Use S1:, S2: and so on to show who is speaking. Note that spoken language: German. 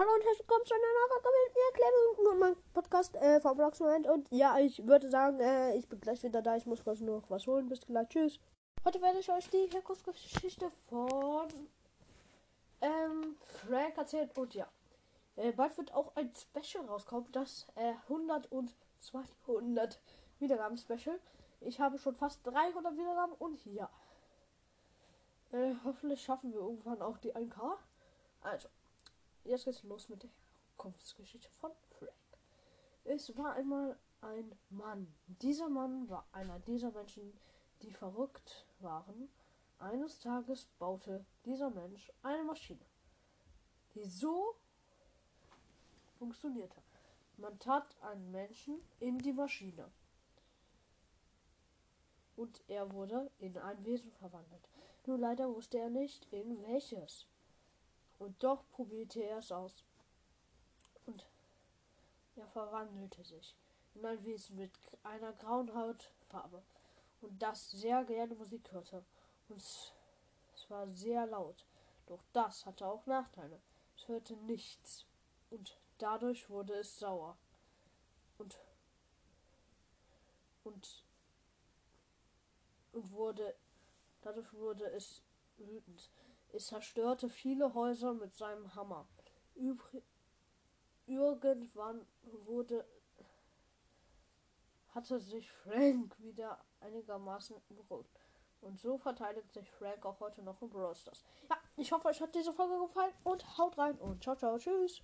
S1: Hallo und herzlich willkommen zu einer neuen Folge mit mir, und meinem Podcast äh, vom Blogs Moment. Und ja, ich würde sagen, äh, ich bin gleich wieder da. Ich muss kurz noch was holen. Bis gleich. Tschüss. Heute werde ich euch die Herkunftsgeschichte von ähm, Frank erzählen. Und ja, äh, bald wird auch ein Special rauskommen. Das äh, 100 und 200 Wiedergaben-Special. Ich habe schon fast 300 Wiedergaben und ja. Äh, hoffentlich schaffen wir irgendwann auch die 1K. Also, jetzt geht's los mit der Herkunftsgeschichte von Frank. Es war einmal ein Mann. Dieser Mann war einer dieser Menschen, die verrückt waren. Eines Tages baute dieser Mensch eine Maschine, die so funktionierte. Man tat einen Menschen in die Maschine. Und er wurde in ein Wesen verwandelt. Nur leider wusste er nicht, in welches. Und doch probierte er es aus. Und er verwandelte sich in ein Wesen mit einer grauen Hautfarbe und das sehr gerne Musik hörte. Und es war sehr laut. Doch das hatte auch Nachteile. Es hörte nichts. Und dadurch wurde es sauer. Und und und wurde dadurch wurde es wütend. Es zerstörte viele Häuser mit seinem Hammer. Übr irgendwann wurde hatte sich Frank wieder einigermaßen beruhigt. Und so verteidigt sich Frank auch heute noch im Brawl. Ja, ich hoffe, euch hat diese Folge gefallen und haut rein und ciao, ciao, tschüss.